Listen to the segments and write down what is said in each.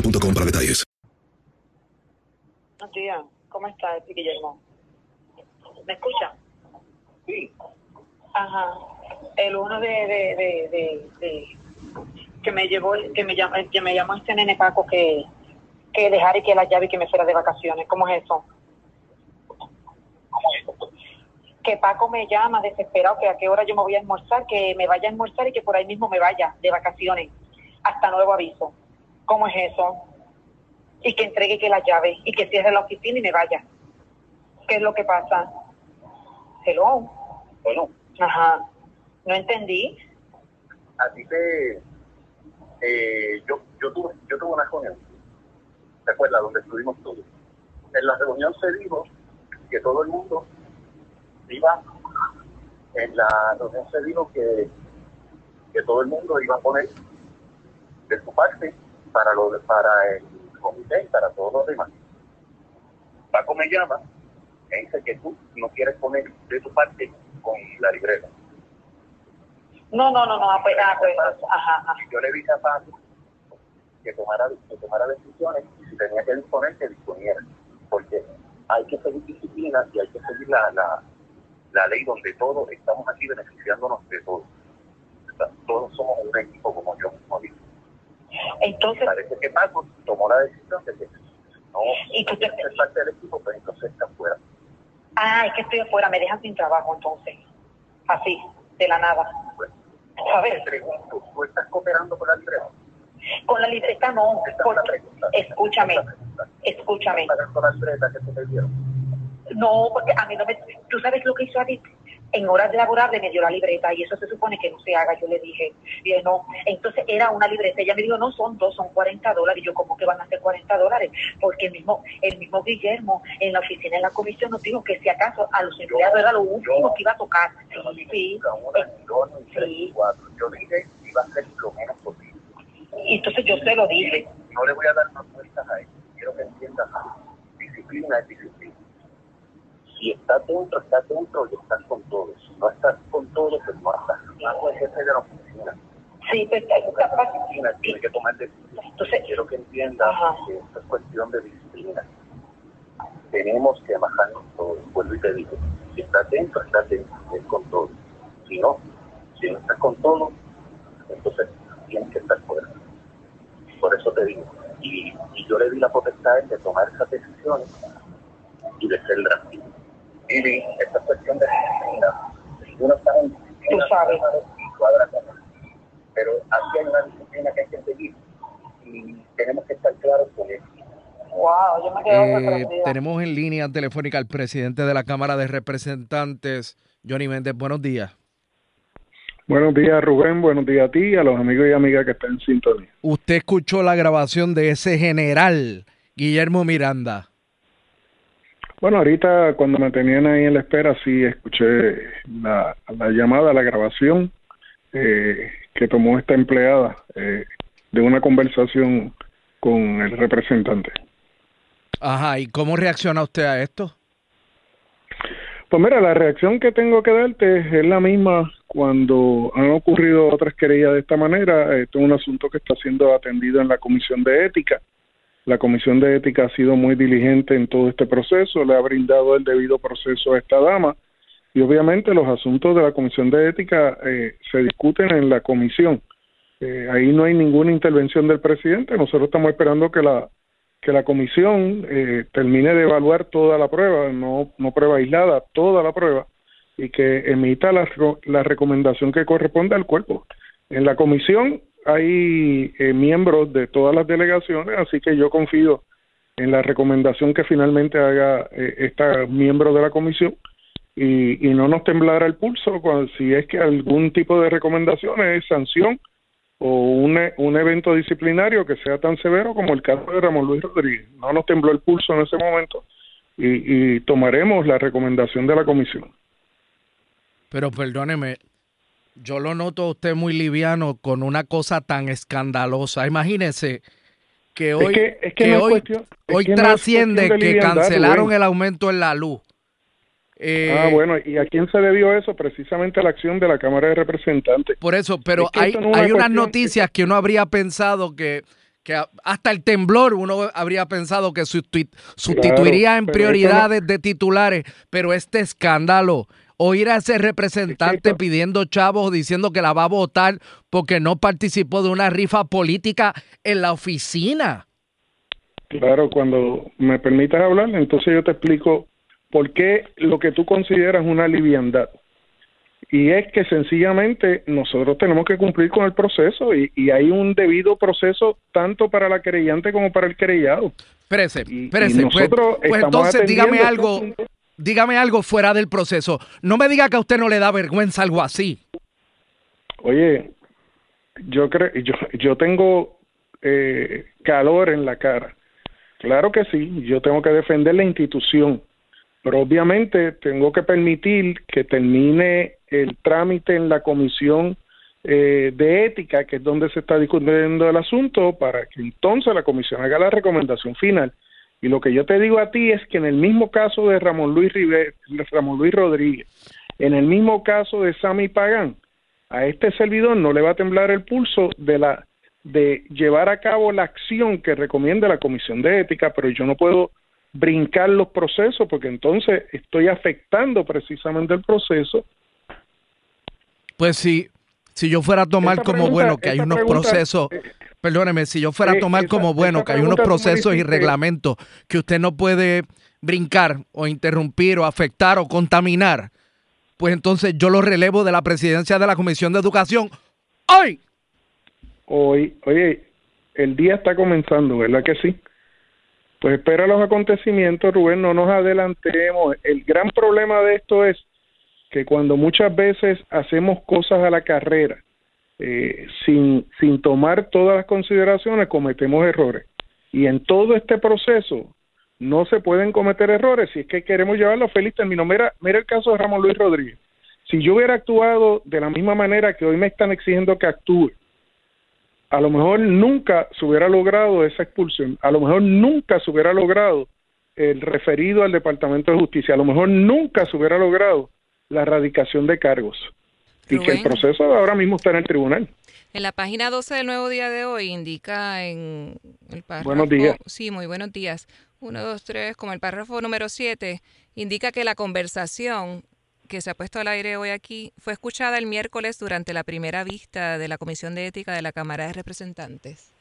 boostmobile.com para detalles. Buenos días, ¿cómo está, este Guillermo? ¿Me escucha? Sí. Ajá. El uno de, de, de, de, de- que me llevó, que me llamó, que me llamó este nene Paco que, que dejara y que la llave y que me fuera de vacaciones. ¿Cómo es eso? Que Paco me llama desesperado que a qué hora yo me voy a almorzar, que me vaya a almorzar y que por ahí mismo me vaya de vacaciones hasta nuevo aviso. ¿Cómo es eso? Y que entregue que la llave y que cierre la oficina y me vaya. ¿Qué es lo que pasa? Hello. Bueno, Ajá. No entendí. a ti te... eh, yo, yo, tuve, yo tuve una reunión, ¿te acuerdas? Donde estuvimos todos. En la reunión se dijo que todo el mundo iba... En la reunión se dijo que, que todo el mundo iba a poner de su parte para, lo, para el comité y para todos los demás. Paco me llama e dice que tú no quieres poner de tu parte con la libreta. No, no, no, no. ah, pues, ah, pues, ajá, ajá. yo le dije a Paco que tomara, que tomara decisiones y si tenía que disponer, que disponiera. Porque hay que seguir disciplina y hay que seguir la, la, la ley donde todos estamos aquí beneficiándonos de todos. O sea, todos somos un equipo, como yo mismo digo. Entonces, Parece que Paco tomó la decisión de que no ¿Y tú te- es parte del equipo, pero entonces está fuera. ah, es que estoy afuera, me dejan sin trabajo entonces. Así, de la nada. ¿Sabes? Te pregunto, ¿tú estás cooperando con la libreta? Con la libreta no, porque, escúchame, escúchame. ¿Estás pagando la libreta que te dieron? No, porque a mí no me... ¿Tú sabes lo que hizo Adit? En horas laborables me dio la libreta y eso se supone que no se haga. Yo le dije, él, no. Entonces era una libreta. Ella me dijo, no, son dos, son 40 dólares. Y yo, ¿cómo que van a ser 40 dólares? Porque el mismo, el mismo Guillermo en la oficina, en la comisión, nos dijo que si acaso a los empleados era lo último que iba a tocar. Sí, sí. Una, dos, tres, cuatro. Yo dije que iba a ser lo menos posible. Y entonces yo se lo dije. No le voy a dar más vueltas a él. Quiero que entiendas. Disciplina es disciplina. Si estás dentro, estás dentro y estás con todos. Si no estás con todos, pues no estás. Paco es jefe de la oficina. Sí, pues, La oficina tiene que tomar decisiones. Entonces, quiero que entiendas que esto es cuestión de disciplina. Tenemos que bajarnos todos. Vuelvo y te digo, si estás dentro, estás dentro, es con todos. Si no, si no estás con todos, entonces tienes que estar fuera. Por eso te digo. Y, y yo le di la potestad de tomar esas decisiones y de ser drástico. Y esta es cuestión de disciplina. Uno está en Tú sabes. cuadra. Pero aquí hay una disciplina que hay que seguir y tenemos que estar claros con eso. Wow, yo me quedo Eh, tenemos en línea telefónica al presidente de la Cámara de Representantes, Johnny Méndez. Buenos días. Buenos días, Rubén. Buenos días a ti y a los amigos y amigas que están en sintonía. Usted escuchó la grabación de ese general, Guillermo Miranda. Bueno, ahorita cuando me tenían ahí en la espera, sí escuché la, la llamada, la grabación eh, que tomó esta empleada eh, de una conversación con el representante. Ajá, ¿y cómo reacciona usted a esto? Pues mira, la reacción que tengo que darte es la misma cuando han ocurrido otras querellas de esta manera. Esto es un asunto que está siendo atendido en la Comisión de Ética. La Comisión de Ética ha sido muy diligente en todo este proceso, le ha brindado el debido proceso a esta dama y obviamente los asuntos de la Comisión de Ética eh, se discuten en la comisión. Eh, ahí no hay ninguna intervención del presidente. Nosotros estamos esperando que la que la comisión eh, termine de evaluar toda la prueba, no, no prueba aislada, toda la prueba, y que emita la, la recomendación que corresponde al cuerpo. En la comisión hay eh, miembros de todas las delegaciones, así que yo confío en la recomendación que finalmente haga eh, esta miembro de la comisión y, y no nos temblará el pulso cuando, si es que algún tipo de recomendación es sanción o un, un evento disciplinario que sea tan severo como el caso de Ramón Luis Rodríguez. No nos tembló el pulso en ese momento y, y tomaremos la recomendación de la comisión. Pero perdóneme, yo lo noto a usted muy liviano con una cosa tan escandalosa. Imagínese que hoy, que, es que, que no es hoy, cuestión- hoy que trasciende que cancelaron el aumento en la luz. Eh, ah, bueno, ¿y a quién se debió eso? Precisamente a la acción de la Cámara de Representantes. Por eso, pero Es hay, no hay unas noticias que uno habría pensado que, que hasta el temblor uno habría pensado que sustitu- sustituiría en prioridades de titulares, pero este escándalo, oír a ese representante pidiendo chavos diciendo que la va a votar porque no participó de una rifa política en la oficina. Claro, cuando me permitas hablar, entonces yo te explico por qué lo que tú consideras una liviandad. Y es que sencillamente nosotros tenemos que cumplir con el proceso y, y hay un debido proceso tanto para la querellante como para el querellado. Espérese, Y- y espérese, pues, pues entonces dígame algo, este. Dígame algo fuera del proceso. No me diga que a usted no le da vergüenza algo así. Oye, yo creo, yo, yo tengo eh, calor en la cara. Claro que sí, yo tengo que defender la institución, pero obviamente tengo que permitir que termine el trámite en la comisión eh, de ética, que es donde se está discutiendo el asunto, para que entonces la comisión haga la recomendación final. Y lo que yo te digo a ti es que en el mismo caso de Ramón Luis River, Ramón Luis Rodríguez, en el mismo caso de Sammy Pagán, a este servidor no le va a temblar el pulso de la de llevar a cabo la acción que recomienda la Comisión de Ética, pero yo no puedo brincar los procesos porque entonces estoy afectando precisamente el proceso. Pues si, si yo fuera a tomar como pregunta- bueno que hay unos pregunta, procesos, eh, perdóneme, si yo fuera a tomar esa- como bueno que hay unos procesos y reglamentos que usted no puede brincar o interrumpir o afectar o contaminar, pues entonces yo lo relevo de la presidencia de la Comisión de Educación hoy. Hoy, oye, el día está comenzando, ¿verdad que sí? Pues espera los acontecimientos, Rubén, no nos adelantemos. El gran problema de esto es que cuando muchas veces hacemos cosas a la carrera, eh, sin, sin tomar todas las consideraciones, cometemos errores. Y en todo este proceso no se pueden cometer errores si es que queremos llevarlo a feliz término. Mira, mira el caso de Ramón Luis Rodríguez. Si yo hubiera actuado de la misma manera que hoy me están exigiendo que actúe, a lo mejor nunca se hubiera logrado esa expulsión, a lo mejor nunca se hubiera logrado el referido al Departamento de Justicia, a lo mejor nunca se hubiera logrado la erradicación de cargos y que el Rubén. proceso ahora mismo está en el tribunal. En la página 12 del Nuevo Día de hoy indica en el párrafo... Buenos días. Sí, muy buenos días. Uno, dos, tres, como el párrafo número 7, indica que la conversación que se ha puesto al aire hoy aquí fue escuchada el miércoles durante la primera vista de la Comisión de Ética de la Cámara de Representantes.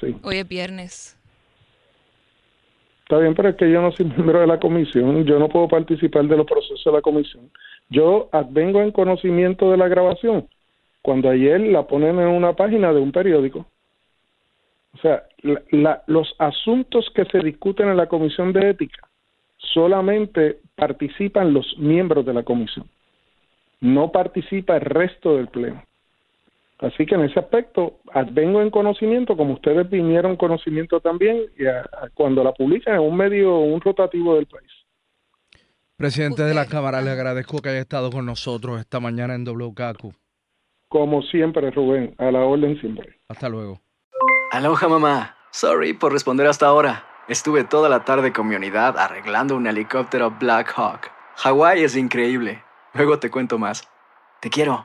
Sí. Hoy es viernes. Está bien, pero es que yo no soy miembro de la comisión, yo no puedo participar de los procesos de la comisión. Yo vengo en conocimiento de la grabación cuando ayer la ponen en una página de un periódico. O sea, la- la- los asuntos que se discuten en la comisión de ética solamente participan los miembros de la comisión. no participa el resto del pleno. Así que en ese aspecto vengo en conocimiento, como ustedes vinieron en conocimiento también, y cuando la publican en un medio, un rotativo del país. Presidente de la Cámara, le agradezco que haya estado con nosotros esta mañana en WKQ. Como siempre, Rubén, a la orden siempre. Hasta luego. Aloha, mamá. Sorry por responder hasta ahora. Estuve toda la tarde con mi unidad arreglando un helicóptero Black Hawk. Hawái es increíble. Luego te cuento más. Te quiero.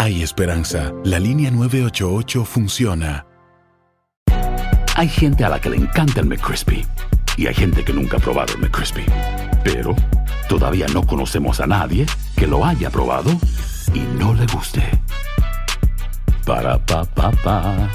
Hay esperanza. La línea 988 funciona. Hay gente a la que le encanta el McCrispy y hay gente que nunca ha probado el McCrispy. Pero todavía no conocemos a nadie que lo haya probado y no le guste. Para pa pa pa.